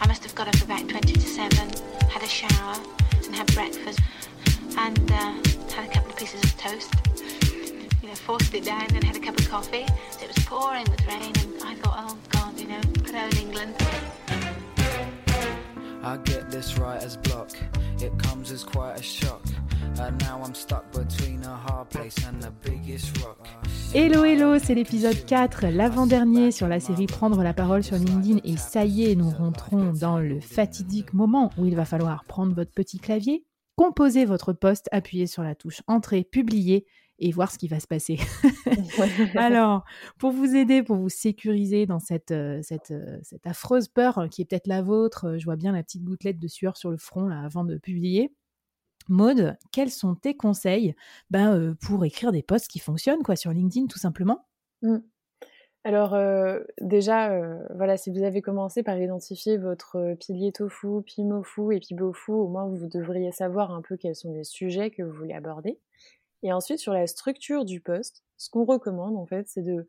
I must have got up about 20 to 7, had a shower and had breakfast and uh, had a couple of pieces of toast. You know, forced it down and had a cup of coffee. So it was pouring with rain and I thought, oh God, you know, I own England. I get this as block. It comes as quite a shock. And now I'm stuck Hello hello, c'est l'épisode 4, l'avant-dernier sur la série Prendre la parole sur LinkedIn et ça y est, nous rentrons dans le fatidique moment où il va falloir prendre votre petit clavier, composer votre poste, appuyer sur la touche Entrée, publier et voir ce qui va se passer. Alors, pour vous aider, pour vous sécuriser dans cette, euh, cette, euh, cette affreuse peur qui est peut-être la vôtre, euh, je vois bien la petite gouttelette de sueur sur le front là, avant de publier. Maude, quels sont tes conseils ben, pour écrire des posts qui fonctionnent quoi, sur LinkedIn tout simplement? Mmh. Alors déjà, voilà, si vous avez commencé par identifier votre pilier tofu, pimofu et pibofu, au moins vous devriez savoir un peu quels sont les sujets que vous voulez aborder. Et ensuite, sur la structure du post, ce qu'on recommande, en fait, c'est de...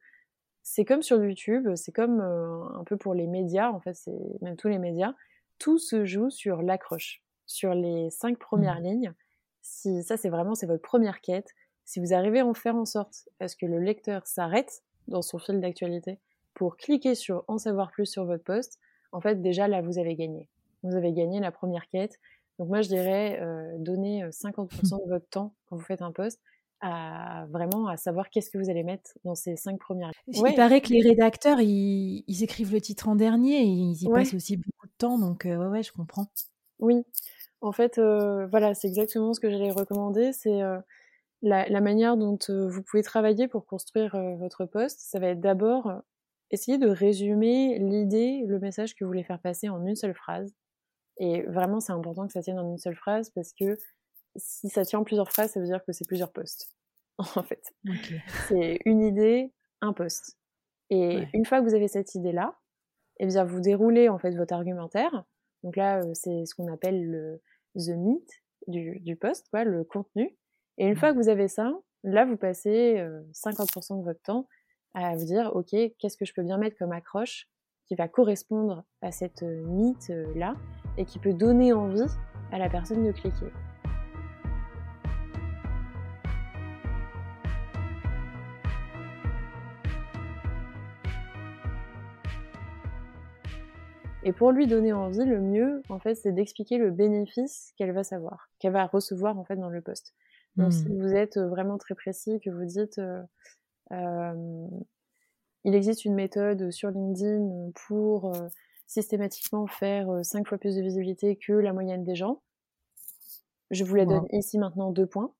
C'est comme sur YouTube, c'est comme un peu pour les médias, en fait, c'est même tous les médias, tout se joue sur l'accroche sur les cinq premières mmh. lignes. Si ça, c'est vraiment c'est votre première quête. Si vous arrivez à en faire en sorte à ce que le lecteur s'arrête dans son fil d'actualité pour cliquer sur en savoir plus sur votre poste, en fait, déjà là, vous avez gagné. Vous avez gagné la première quête. Donc moi, je dirais euh, donner 50% de votre temps quand vous faites un poste à vraiment à savoir qu'est-ce que vous allez mettre dans ces cinq premières lignes. Il paraît que les rédacteurs, ils, écrivent le titre en dernier et ils y passent aussi beaucoup de temps. Donc euh, ouais, ouais, je comprends. Oui. En fait, euh, voilà, c'est exactement ce que j'allais recommander. C'est euh, la, manière dont euh, vous pouvez travailler pour construire votre poste. Ça va être d'abord essayer de résumer l'idée, le message que vous voulez faire passer en une seule phrase. Et vraiment, c'est important que ça tienne en une seule phrase parce que si ça tient en plusieurs phrases, ça veut dire que c'est plusieurs postes. En fait, c'est une idée, un poste. Et une fois que vous avez cette idée-là, eh bien, vous déroulez en fait votre argumentaire donc là, euh, c'est ce qu'on appelle le the meat du, du post, quoi, le contenu. Et une mmh. fois que vous avez ça, là, vous passez 50% euh, de votre temps à vous dire, OK, qu'est-ce que je peux bien mettre comme accroche qui va correspondre à cette euh, mythe-là et qui peut donner envie à la personne de cliquer. Et pour lui donner envie, le mieux, en fait, c'est d'expliquer le bénéfice qu'elle va savoir, qu'elle va recevoir, en fait, dans le poste. Donc, si hmm. vous êtes euh, vraiment très précis, que vous dites, euh, euh, il existe une méthode sur LinkedIn pour systématiquement faire cinq fois plus de visibilité que la moyenne des gens, je vous la donne ici maintenant deux points.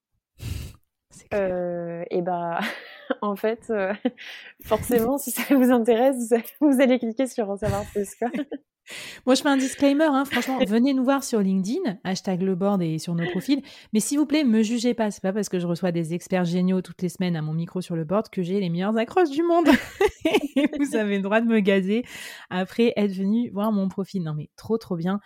et bah, en fait, forcément, si ça vous intéresse, vous allez cliquer sur en savoir plus. Quoi. Moi, je fais un disclaimer, hein, franchement, venez nous voir sur LinkedIn, hashtag le board et sur nos profils. Mais s'il vous plaît, me jugez pas. C'est pas parce que je reçois des experts géniaux toutes les semaines à mon micro sur le board que j'ai les meilleures accroches du monde. vous avez le droit de me gazer après être venu voir mon profil. Non, mais trop, trop bien.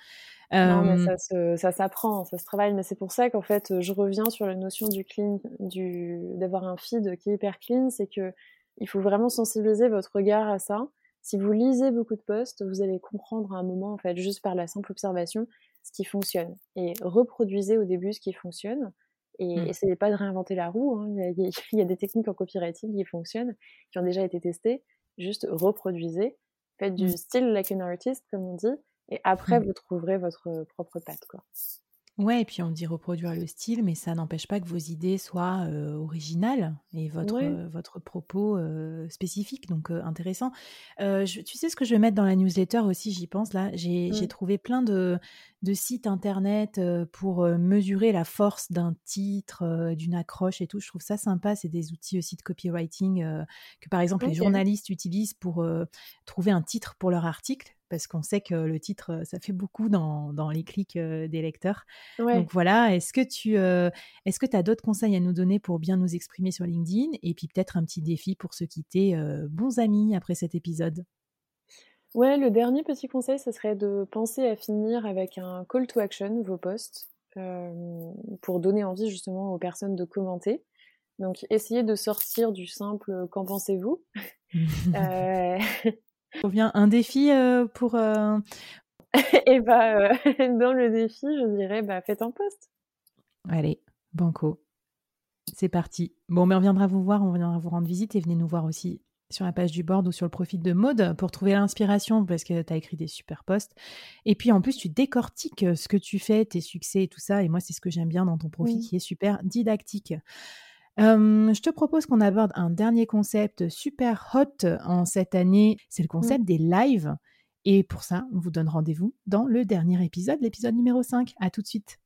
Non, mais ça, ça s'apprend, ça se travaille, mais c'est pour ça qu'en fait, je reviens sur la notion du clean, du d'avoir un feed qui est hyper clean, c'est que il faut vraiment sensibiliser votre regard à ça si vous lisez beaucoup de posts, vous allez comprendre à un moment, en fait, juste par la simple observation, ce qui fonctionne. Et reproduisez au début ce qui fonctionne. Et mmh. essayez pas de réinventer la roue. Hein. Il, y a, des techniques en copywriting qui fonctionnent, qui ont déjà été testées. Juste reproduisez. Faites du mmh. style like an artist, comme on dit. Et après, mmh. vous trouverez votre propre patte, quoi. Ouais, et puis on dit reproduire le style, mais ça n'empêche pas que vos idées soient originales et votre, votre propos spécifique, donc intéressant. tu sais ce que je vais mettre dans la newsletter aussi, j'y pense là? J'ai mmh. trouvé plein de, de sites internet pour mesurer la force d'un titre, d'une accroche et tout. Je trouve ça sympa. C'est des outils aussi de copywriting que par exemple les journalistes utilisent pour trouver un titre pour leur article parce qu'on sait que le titre, ça fait beaucoup dans, dans les clics des lecteurs. Donc voilà, est-ce que tu est-ce que as d'autres conseils à nous donner pour bien nous exprimer sur LinkedIn Et puis peut-être un petit défi pour se quitter bons amis après cet épisode? Ouais, le dernier petit conseil, ce serait de penser à finir avec un call to action, vos posts, pour donner envie justement aux personnes de commenter. Donc essayez de sortir du simple qu'en pensez-vous? Euh, revient un défi euh, pour, euh, et bah, dans le défi, je dirais, bah, faites un post. Allez, banco. C'est parti. Bon, mais on viendra vous voir, on viendra vous rendre visite et venez nous voir aussi sur la page du board ou sur le profil de mode pour trouver l'inspiration parce que tu as écrit des super posts. Et puis en plus, tu décortiques ce que tu fais, tes succès et tout ça. Et moi, c'est ce que j'aime bien dans ton profil qui est super didactique. Je te propose qu'on aborde un dernier concept super hot en cette année. C'est le concept des lives. Et pour ça, on vous donne rendez-vous dans le dernier épisode, l'épisode numéro 5. À tout de suite.